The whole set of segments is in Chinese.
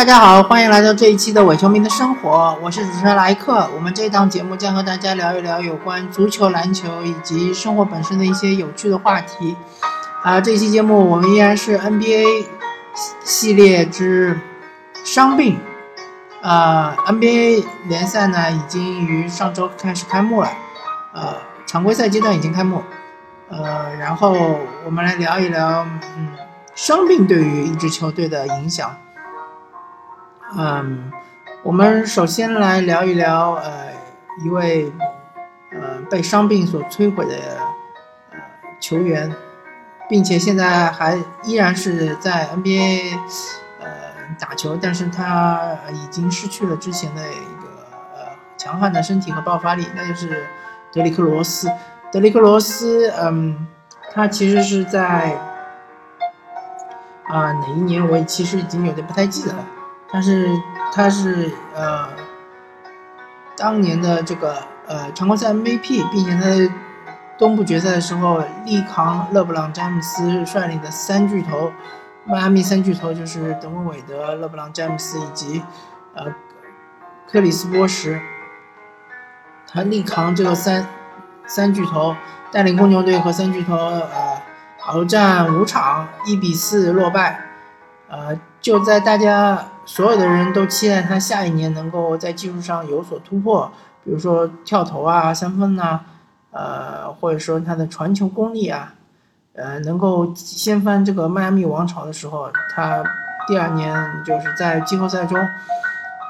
大家好，欢迎来到这一期的伪球迷的生活，我是主持人莱克。我们这档节目将和大家聊一聊有关足球、篮球以及生活本身的一些有趣的话题。啊，这期节目我们依然是 NBA 系列之伤病。呃，NBA 联赛呢已经于上周开始开幕了，呃，常规赛阶段已经开幕。呃，然后我们来聊一聊，嗯，伤病对于一支球队的影响。嗯，我们首先来聊一聊，呃，一位呃被伤病所摧毁的呃球员，并且现在还依然是在 NBA 呃打球，但是他已经失去了之前的一个呃强悍的身体和爆发力，那就是德里克罗斯。德里克罗斯，嗯，他其实是在啊哪一年？我其实已经有点不太记得了。但是他是呃当年的这个呃常规赛 MVP，并且他在东部决赛的时候力扛勒布朗詹姆斯率领的三巨头，迈阿密三巨头就是德文韦德、勒布朗詹姆斯以及呃克里斯波什，他力扛这个三三巨头，带领公牛队和三巨头呃鏖战五场，一比四落败，呃就在大家。所有的人都期待他下一年能够在技术上有所突破，比如说跳投啊、三分呐，呃，或者说他的传球功力啊，呃，能够掀翻这个迈阿密王朝的时候，他第二年就是在季后赛中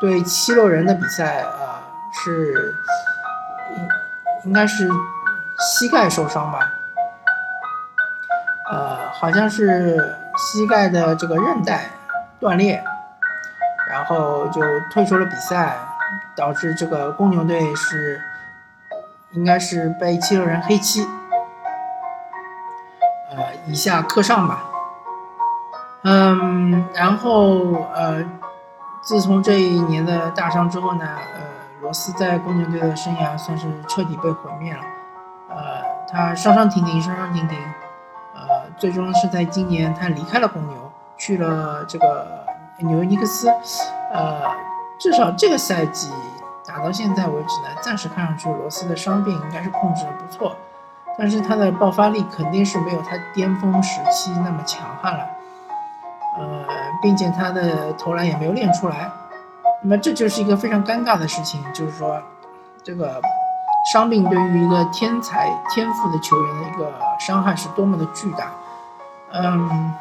对七六人的比赛，呃，是应应该是膝盖受伤吧，呃，好像是膝盖的这个韧带断裂。后就退出了比赛，导致这个公牛队是应该是被七六人黑七，呃，以下克上吧。嗯，然后呃，自从这一年的大伤之后呢，呃，罗斯在公牛队的生涯算是彻底被毁灭了。呃，他伤伤停停，伤伤停停，呃，最终是在今年他离开了公牛，去了这个。纽约尼克斯，呃，至少这个赛季打到现在为止呢，暂时看上去罗斯的伤病应该是控制的不错，但是他的爆发力肯定是没有他巅峰时期那么强悍了，呃，并且他的投篮也没有练出来，那么这就是一个非常尴尬的事情，就是说，这个伤病对于一个天才天赋的球员的一个伤害是多么的巨大，嗯。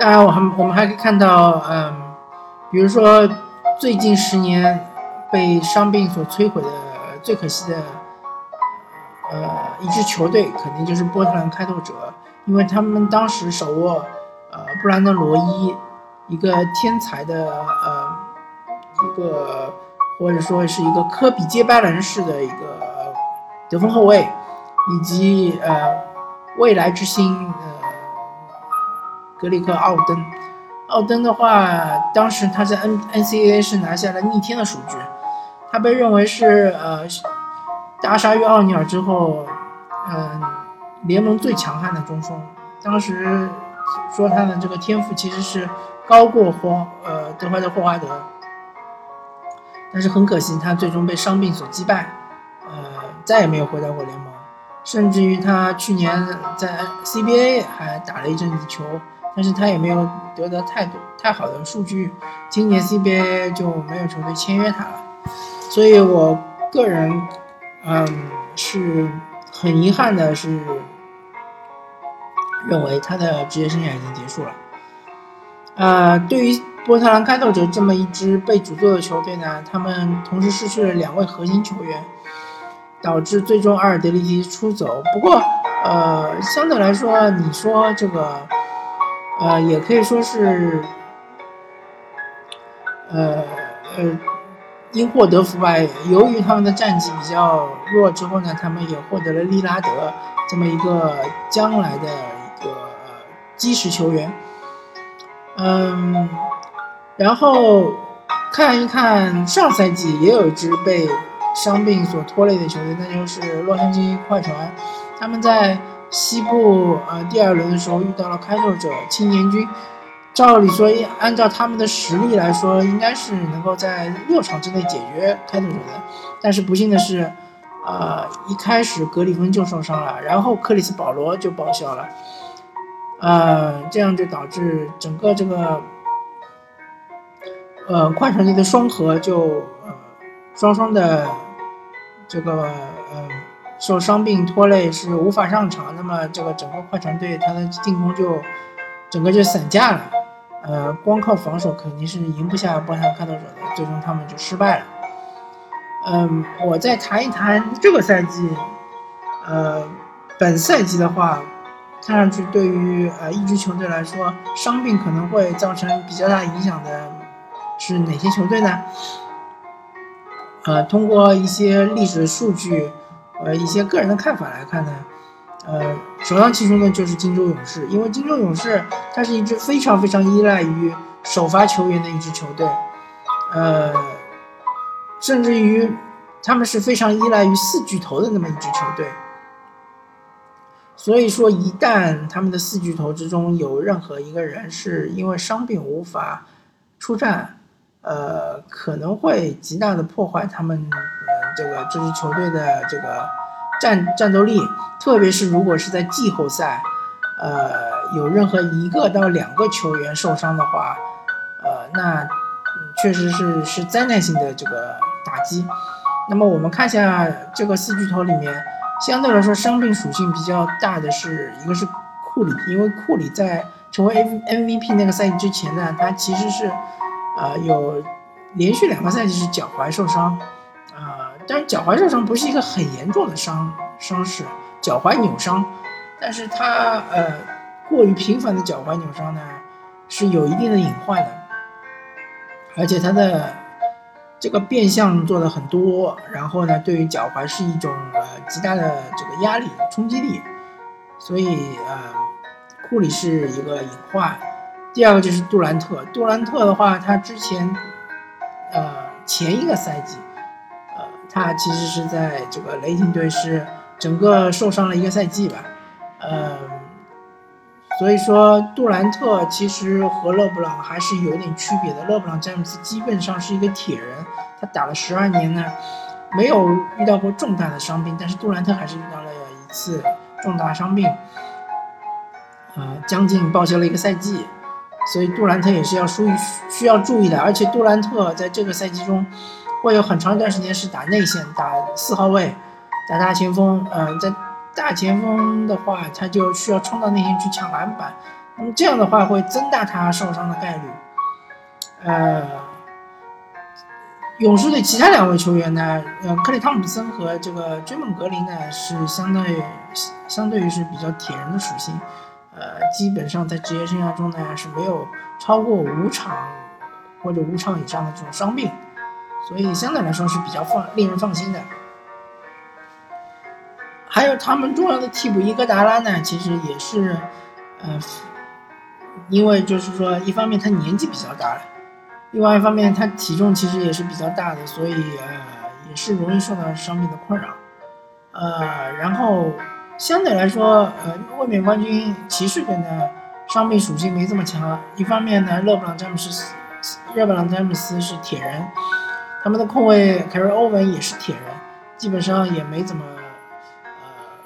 当然，我还我们还可以看到，嗯，比如说最近十年被伤病所摧毁的最可惜的，呃，一支球队肯定就是波特兰开拓者，因为他们当时手握呃布兰登罗伊，一个天才的呃一个或者说是一个科比接班人式的一个得分后卫，以及呃未来之星。呃格里克·奥登，奥登的话，当时他在 N N C A 是拿下了逆天的数据，他被认为是呃大鲨鱼奥尼尔之后，嗯，联盟最强悍的中锋。当时说他的这个天赋其实是高过霍呃德怀特·霍华德，但是很可惜，他最终被伤病所击败，呃，再也没有回到过联盟，甚至于他去年在 CBA 还打了一阵子球。但是他也没有得到太多太好的数据，今年 CBA 就没有球队签约他了，所以我个人，嗯，是很遗憾的是，认为他的职业生涯已经结束了。呃，对于波特兰开拓者这么一支被诅咒的球队呢，他们同时失去了两位核心球员，导致最终阿尔德里奇出走。不过，呃，相对来说，你说这个。呃，也可以说是，呃呃，因祸得福吧。由于他们的战绩比较弱，之后呢，他们也获得了利拉德这么一个将来的一个基石球员。嗯，然后看一看上赛季也有一支被伤病所拖累的球队，那就是洛杉矶快船，他们在。西部呃第二轮的时候遇到了开拓者青年军，照理说，按照他们的实力来说，应该是能够在六场之内解决开拓者的。但是不幸的是，呃，一开始格里芬就受伤了，然后克里斯保罗就报销了，呃，这样就导致整个这个，呃，快船队的双核就呃双双的这个受伤病拖累，是无法上场。那么这个整个快船队他的进攻就整个就散架了。呃，光靠防守肯定是赢不下波特兰开拓者的，最终他们就失败了。嗯，我再谈一谈这个赛季，呃，本赛季的话，看上去对于呃一支球队来说，伤病可能会造成比较大影响的是哪些球队呢？呃，通过一些历史数据，呃，一些个人的看法来看呢。呃，首当其冲的就是金州勇士，因为金州勇士它是一支非常非常依赖于首发球员的一支球队，呃，甚至于他们是非常依赖于四巨头的那么一支球队。所以说，一旦他们的四巨头之中有任何一个人是因为伤病无法出战，呃，可能会极大的破坏他们这个这支球队的这个。战战斗力，特别是如果是在季后赛，呃，有任何一个到两个球员受伤的话，呃，那确实是是灾难性的这个打击。那么我们看一下这个四巨头里面，相对来说伤病属性比较大的是一个是库里，因为库里在成为 M MVP 那个赛季之前呢，他其实是呃有连续两个赛季是脚踝受伤。但是脚踝受伤不是一个很严重的伤伤势，脚踝扭伤，但是他呃过于频繁的脚踝扭伤呢，是有一定的隐患的，而且他的这个变相做的很多，然后呢对于脚踝是一种呃极大的这个压力冲击力，所以呃库里是一个隐患。第二个就是杜兰特，杜兰特的话，他之前呃前一个赛季。他其实是在这个雷霆队是整个受伤了一个赛季吧，嗯，所以说杜兰特其实和勒布朗还是有点区别的。勒布朗詹姆斯基本上是一个铁人，他打了十二年呢，没有遇到过重大的伤病，但是杜兰特还是遇到了一次重大伤病，呃，将近报销了一个赛季，所以杜兰特也是要注意需要注意的。而且杜兰特在这个赛季中。会有很长一段时间是打内线，打四号位，打大前锋。嗯，在大前锋的话，他就需要冲到内线去抢篮板。那么这样的话会增大他受伤的概率。呃，勇士队其他两位球员呢，呃，克里汤普森和这个追梦格林呢，是相对相对于是比较铁人的属性。呃，基本上在职业生涯中呢是没有超过五场或者五场以上的这种伤病。所以相对来说是比较放令人放心的。还有他们重要的替补伊戈达拉呢，其实也是，呃，因为就是说，一方面他年纪比较大了，另外一方面他体重其实也是比较大的，所以呃也是容易受到伤病的困扰。呃，然后相对来说，呃，卫冕冠军骑士队呢，伤病属性没这么强。一方面呢，勒布朗詹姆斯，勒布朗詹姆斯是铁人。他们的控卫凯瑞欧文也是铁人，基本上也没怎么呃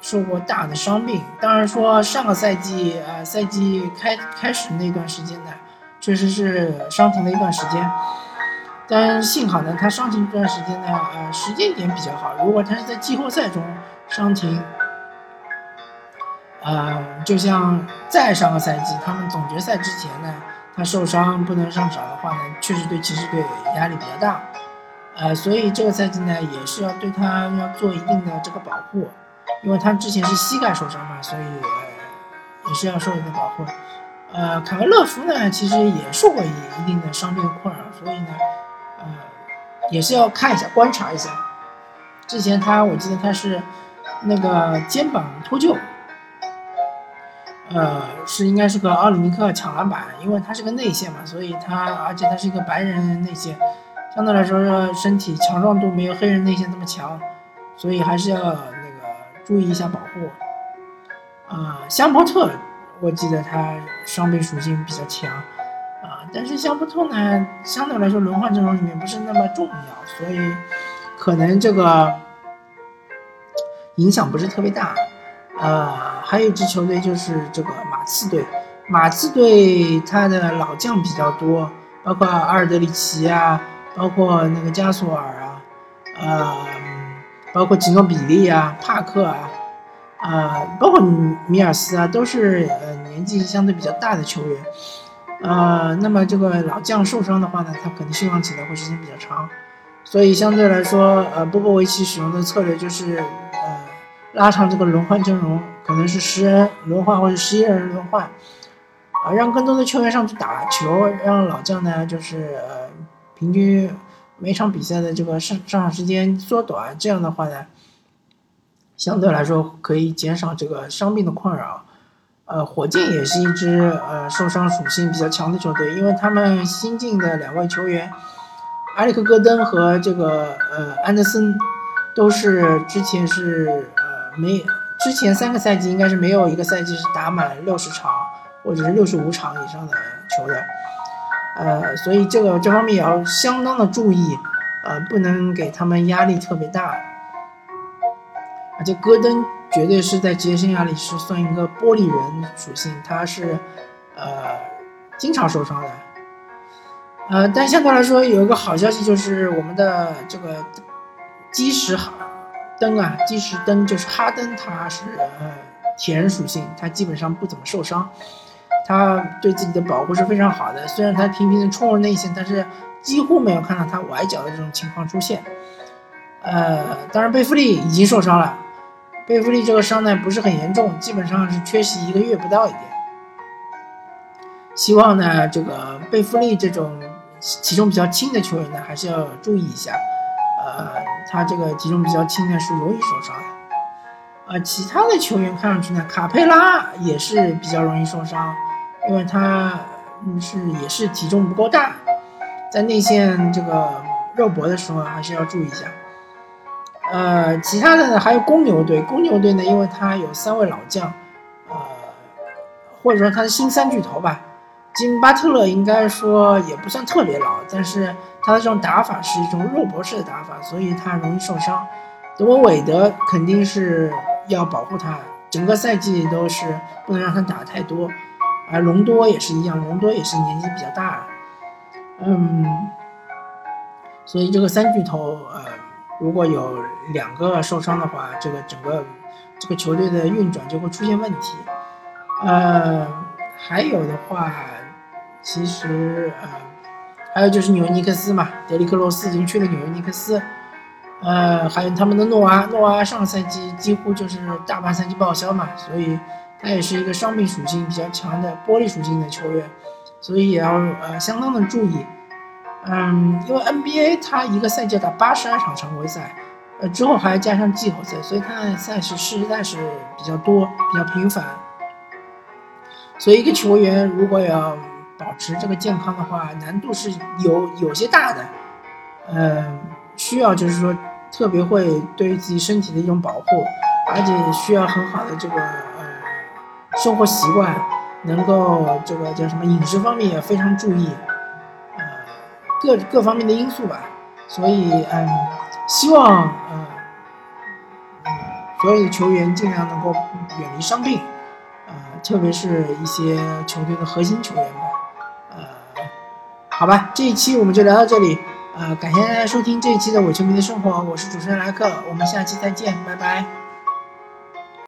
受过大的伤病。当然说上个赛季啊，赛季开开始那段时间呢，确实是伤停了一段时间。但幸好呢，他伤停这段时间呢，呃，时间点比较好。如果他是在季后赛中伤停，呃，就像在上个赛季他们总决赛之前呢，他受伤不能上场的话呢，确实对骑士队压力比较大。呃，所以这个赛季呢，也是要对他要做一定的这个保护，因为他之前是膝盖受伤嘛，所以也是要受一定保护。呃，凯文勒夫呢，其实也受过一一定的伤病困扰，所以呢，呃，也是要看一下、观察一下。之前他，我记得他是那个肩膀脱臼，呃，是应该是个奥里尼克抢篮板，因为他是个内线嘛，所以他而且他是一个白人内线。相对来说，身体强壮度没有黑人内线那么强，所以还是要那个注意一下保护。啊，香波特，我记得他伤病属性比较强啊，但是香伯特呢，相对来说轮换阵容里面不是那么重要，所以可能这个影响不是特别大。呃，还有一支球队就是这个马刺队，马刺队他的老将比较多，包括阿尔德里奇啊，包括那个加索尔啊，呃，包括吉诺比利啊，帕克啊，呃，包括米尔斯啊，都是呃年纪相对比较大的球员。呃，那么这个老将受伤的话呢，他可能休养起来会时间比较长，所以相对来说，呃，波波维奇使用的策略就是，呃，拉长这个轮换阵容，可能是十人轮换或者十一人轮换，啊，让更多的球员上去打球，让老将呢就是呃平均每场比赛的这个上上场时间缩短，这样的话呢，相对来说可以减少这个伤病的困扰。呃，火箭也是一支呃受伤属性比较强的球队，因为他们新进的两位球员，埃里克·戈登和这个呃安德森，都是之前是呃没之前三个赛季应该是没有一个赛季是打满六十场或者是六十五场以上的球的，呃，所以这个这方面也要相当的注意，呃，不能给他们压力特别大，而且戈登。绝对是在职业生涯里是算一个玻璃人属性，他是，呃，经常受伤的，呃，但相对来说有一个好消息就是我们的这个基石哈登啊，基石登就是哈登，他是呃铁人属性，他基本上不怎么受伤，他对自己的保护是非常好的，虽然他频频的冲入内线，但是几乎没有看到他崴脚的这种情况出现，呃，当然贝弗利已经受伤了。贝弗利这个伤呢不是很严重，基本上是缺席一个月不到一点。希望呢，这个贝弗利这种体重比较轻的球员呢，还是要注意一下。呃，他这个体重比较轻呢，是容易受伤的。呃，其他的球员看上去呢，卡佩拉也是比较容易受伤，因为他是也是体重不够大，在内线这个肉搏的时候还是要注意一下。呃，其他的呢还有公牛队，公牛队呢，因为他有三位老将，呃，或者说他的新三巨头吧，金巴特勒应该说也不算特别老，但是他的这种打法是一种肉搏式的打法，所以他容易受伤。德文韦德肯定是要保护他，整个赛季都是不能让他打太多，而隆多也是一样，隆多也是年纪比较大了，嗯，所以这个三巨头，呃。如果有两个受伤的话，这个整个这个球队的运转就会出现问题。呃，还有的话，其实呃，还有就是纽约尼克斯嘛，德里克罗斯已经去了纽约尼克斯。呃，还有他们的诺阿，诺阿上赛季几乎就是大半赛季报销嘛，所以他也是一个伤病属性比较强的玻璃属性的球员，所以也要呃相当的注意。嗯，因为 NBA 它一个赛季打八十二场常规赛，呃，之后还要加上季后赛，所以它的赛事实在是比较多、比较频繁。所以一个球员如果要保持这个健康的话，难度是有有些大的。嗯，需要就是说特别会对于自己身体的一种保护，而且需要很好的这个生活习惯，能够这个叫什么饮食方面也非常注意。呃各各方面的因素吧，所以嗯，希望嗯嗯所有的球员尽量能够远离伤病，呃，特别是一些球队的核心球员吧，呃，好吧，这一期我们就聊到这里，呃，感谢大家收听这一期的伪球迷的生活，我是主持人莱克，我们下期再见，拜拜。